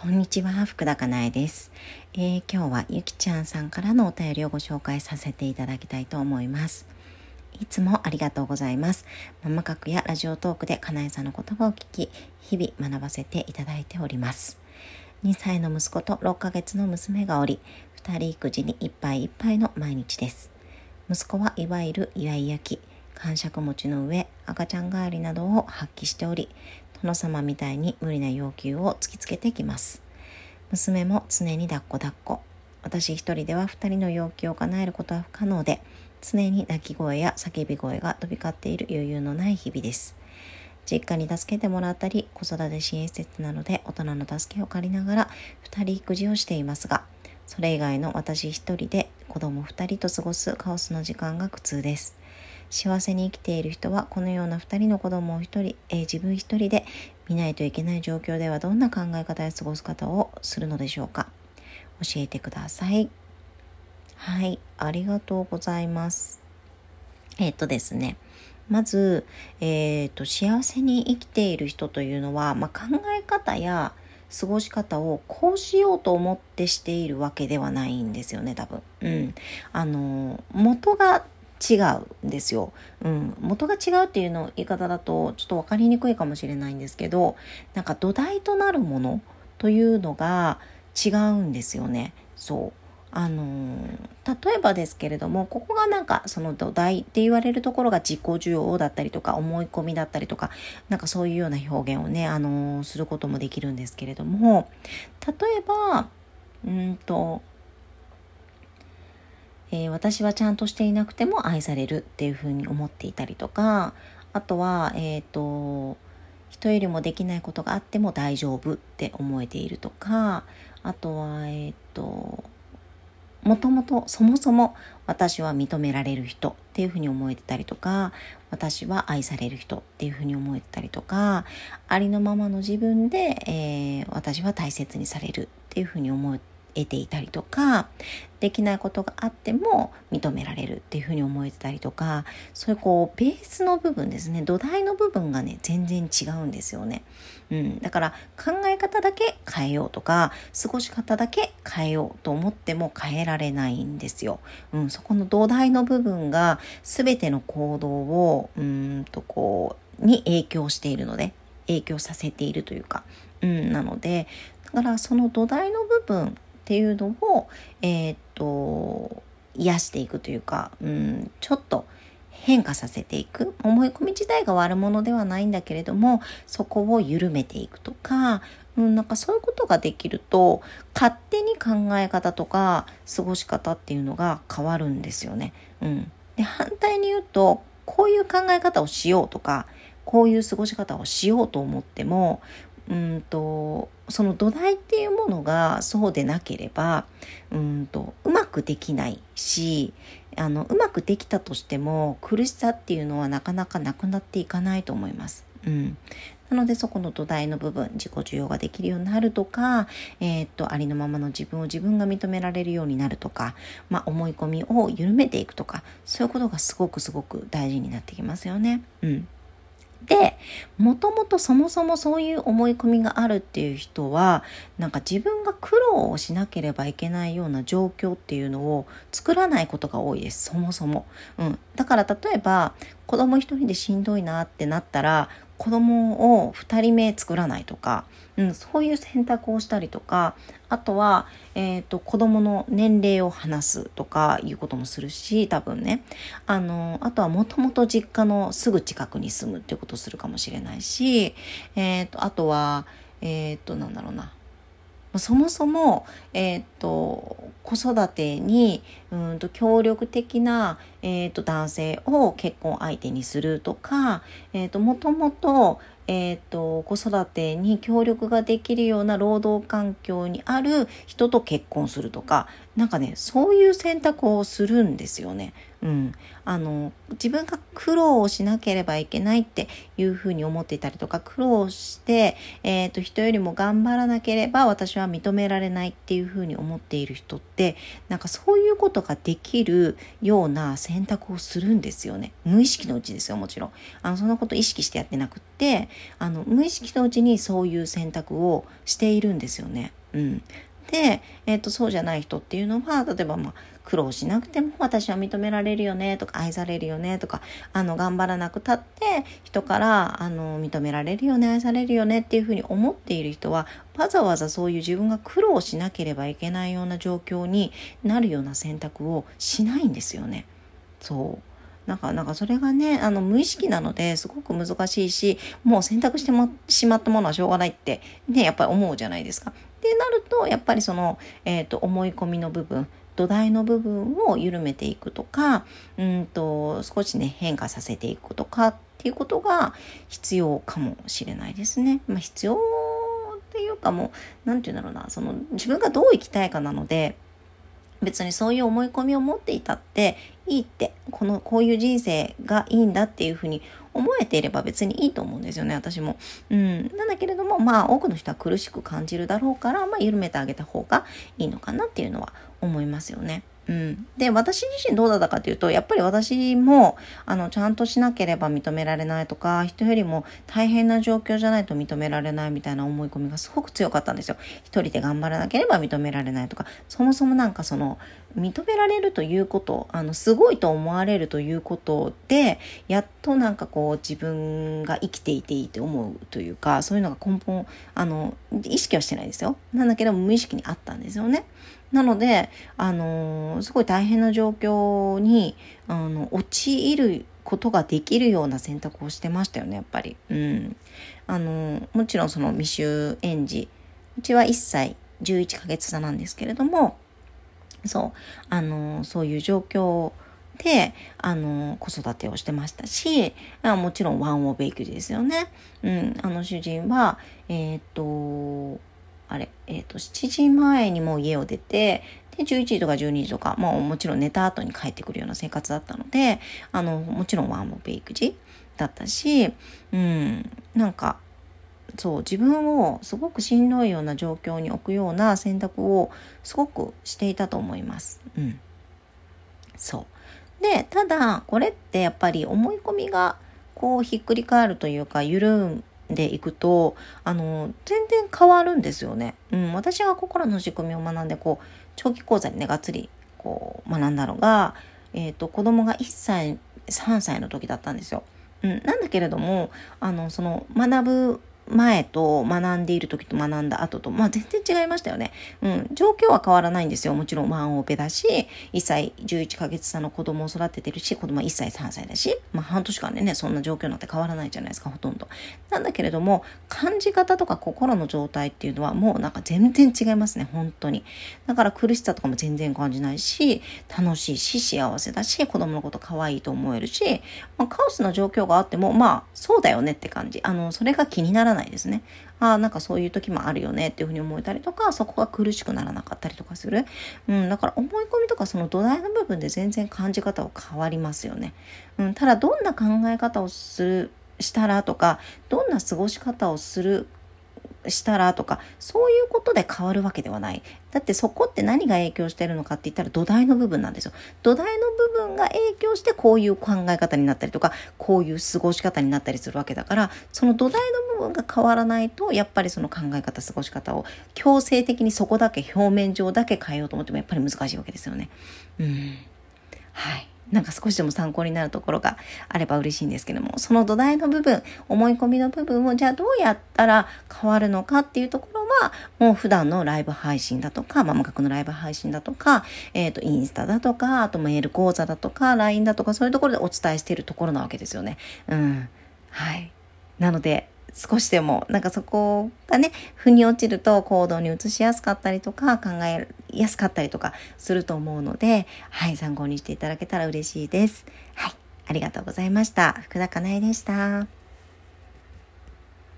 こんにちは、福田かなえです、えー、今日はゆきちゃんさんからのお便りをご紹介させていただきたいと思います。いつもありがとうございます。ママ角やラジオトークでかなえさんの言葉を聞き、日々学ばせていただいております。2歳の息子と6ヶ月の娘がおり、2人育児にいっぱいいっぱいの毎日です。息子はいわゆるイヤイヤ期、感触持ちの上、赤ちゃん帰りなどを発揮しており、殿様みたいに無理な要求を突きつけてきます。娘も常に抱っこ抱っこ。私一人では二人の要求を叶えることは不可能で、常に泣き声や叫び声が飛び交っている余裕のない日々です。実家に助けてもらったり、子育て支援施設なので大人の助けを借りながら二人育児をしていますが、それ以外の私一人で子供二人と過ごすカオスの時間が苦痛です。幸せに生きている人はこのような2人の子供を1人、えー、自分1人で見ないといけない状況ではどんな考え方や過ごす方をするのでしょうか。教えてください。はいありがとうございます。えっ、とですねまず、えーと、幸せに生きている人というのは、まあ、考え方や過ごし方をこうしようと思ってしているわけではないんですよね多分。うん、あの元が違うんですよ。うん、元が違うっていうの言い方だとちょっと分かりにくいかもしれないんですけどなんか土台となるものというのが違うんですよね。そうあの例えばですけれどもここがなんかその土台って言われるところが自己需要だったりとか思い込みだったりとかなんかそういうような表現をね、あのすることもできるんですけれども例えばうんとえー、私はちゃんとしていなくても愛されるっていうふうに思っていたりとかあとはえっ、ー、と人よりもできないことがあっても大丈夫って思えているとかあとはえっ、ー、ともともとそもそも私は認められる人っていうふうに思えてたりとか私は愛される人っていうふうに思えてたりとかありのままの自分で、えー、私は大切にされるっていうふうに思え得ていたりとかできないことがあっても認められるっていうふうに思えてたりとかそういうこうベースの部分ですね土台の部分がね全然違うんですよね、うん、だから考え方だけ変えようとか過ごし方だけ変えようと思っても変えられないんですよ、うん、そこの土台の部分が全ての行動をうんとこうに影響しているので影響させているというか、うん、なのでだからその土台の部分っていうのを、えー、っと癒していくというか、うん、ちょっと変化させていく思い込み自体が悪者ではないんだけれどもそこを緩めていくとか、うん、なんかそういうことができると勝手に考え方とか過ごし方っていうのが変わるんですよね。うん、で反対に言うとこういう考え方をしようとかこういう過ごし方をしようと思ってもうんとその土台っていうものがそうでなければうんとうまくできないしあのうまくできたとしても苦しさっていうのはなかなかなくなっていかないと思います。うん、なのでそこの土台の部分自己需要ができるようになるとか、えー、っとありのままの自分を自分が認められるようになるとか、まあ、思い込みを緩めていくとかそういうことがすごくすごく大事になってきますよね。うんでもともとそもそもそういう思い込みがあるっていう人はなんか自分が苦労をしなければいけないような状況っていうのを作らないことが多いです。そもそも、うん、だから例えば子供一人でしんどいなってなったら子供を2人目作らないとか、うん、そういう選択をしたりとかあとは、えーと、子供の年齢を話すとかいうこともするし多分ね。あのあとはもともと実家のすぐ近くに住むっていうことをするかもしれないし、えーと、あとはえっ、ー、となんだろうな。そもそも、えーと、子育てにうんと協力的な、えーと、男性を結婚相手にするとか、えーと、もともと,、えー、と子育てに協力ができるような労働環境にある人と結婚するとかなんかねそういう選択をするんですよね。うん、あの自分が苦労をしなければいけないっていうふうに思っていたりとか苦労して、えーと、人よりも頑張らなければ私は認められないっていうふうに思っている人ってなんかそういうことができるような選択をするんですよね。無意識のうちですよもちろん。あのそんなこと意識してやってなくってあの無意識のうちにそういう選択をしているんですよね。うん、で、えーと、そうじゃない人っていうのは例えば、まあ、苦労しなくても私は認められるよねとか愛されるよねとかあの頑張らなくたって人からあの認められるよね愛されるよねっていうふうに思っている人はわざわざそういう自分が苦労しなければいけないような状況になるような選択をしないんですよね。そうなんか、なんかそれがね、あの、無意識なのですごく難しいし、もう選択してしまったものはしょうがないって、ね、やっぱり思うじゃないですか。ってなると、やっぱりその、えっ、ー、と、思い込みの部分、土台の部分を緩めていくとか、うんと、少しね、変化させていくとかっていうことが必要かもしれないですね。まあ、必要っていうかもう、何て言うんだろうな、その、自分がどう生きたいかなので、別にそういう思い込みを持っていたっていいってこのこういう人生がいいんだっていうふうに思えていれば別にいいと思うんですよね私も。うん、なんだけれどもまあ多くの人は苦しく感じるだろうから、まあ、緩めてあげた方がいいのかなっていうのは思いますよね。うん、で私自身どうだったかというとやっぱり私もあのちゃんとしなければ認められないとか人よりも大変な状況じゃないと認められないみたいな思い込みがすごく強かったんですよ。一人で頑張らなければ認められないとかそもそもなんかその認められるということあのすごいと思われるということでやっとなんかこう自分が生きていていいって思うというかそういうのが根本あの意識はしてないですよ。なんだけど無意識にあったんですよね。なので、あのー、すごい大変な状況に、あの、陥ることができるような選択をしてましたよね、やっぱり。うん。あのー、もちろんその未就園児、うちは1歳11ヶ月差なんですけれども、そう、あのー、そういう状況で、あの、子育てをしてましたし、もちろんワンオーベイクですよね。うん、あの主人は、えっ、と、あれ、えっ、ー、と、7時前にもう家を出て、で、11時とか12時とか、まあもちろん寝た後に帰ってくるような生活だったので、あの、もちろんワンオペ育児だったし、うん、なんか、そう、自分をすごくしんどいような状況に置くような選択をすごくしていたと思います。うん。そう。で、ただ、これってやっぱり思い込みがこうひっくり返るというか緩でいくとあの全然変わるんですよね。うん、私が心の仕組みを学んでこう長期講座にねがっつりこう学んだのが、えーと、子供が1歳3歳の時だったんですよ。うん、なんだけれどもあのその学ぶ前と学んでいる時と学んだ後と、まあ全然違いましたよね。うん。状況は変わらないんですよ。もちろんワンオペだし、1歳11ヶ月差の子供を育ててるし、子供は1歳3歳だし、まあ半年間でね、そんな状況なんて変わらないじゃないですか、ほとんど。なんだけれども、感じ方とか心の状態っていうのはもうなんか全然違いますね、本当に。だから苦しさとかも全然感じないし、楽しいし、幸せだし、子供のこと可愛いと思えるし、まあ、カオスな状況があっても、まあそうだよねって感じ。あの、それが気にならないないですね。ああ、なんかそういう時もあるよねっていうふうに思えたりとか、そこが苦しくならなかったりとかする。うん、だから思い込みとかその土台の部分で全然感じ方は変わりますよね。うん、ただどんな考え方をする、したらとか、どんな過ごし方をするしたらとかそういうことで変わるわけではない。だってそこって何が影響してるのかって言ったら土台の部分なんですよ。土台の部分が影響してこういう考え方になったりとかこういう過ごし方になったりするわけだからその土台の部分が変わらないとやっぱりその考え方過ごし方を強制的にそこだけ表面上だけ変えようと思ってもやっぱり難しいわけですよね。うん。はい。なんか少しでも参考になるところがあれば嬉しいんですけども、その土台の部分、思い込みの部分をじゃあどうやったら変わるのかっていうところは、もう普段のライブ配信だとか、ママ学のライブ配信だとか、えっ、ー、と、インスタだとか、あとメール講座だとか、LINE だとか、そういうところでお伝えしているところなわけですよね。うん。はい。なので、少しでもなんかそこがね腑に落ちると行動に移しやすかったりとか考えやすかったりとかすると思うのではい参考にしていただけたら嬉しいです。はいありがとうございました。福田かなえでした。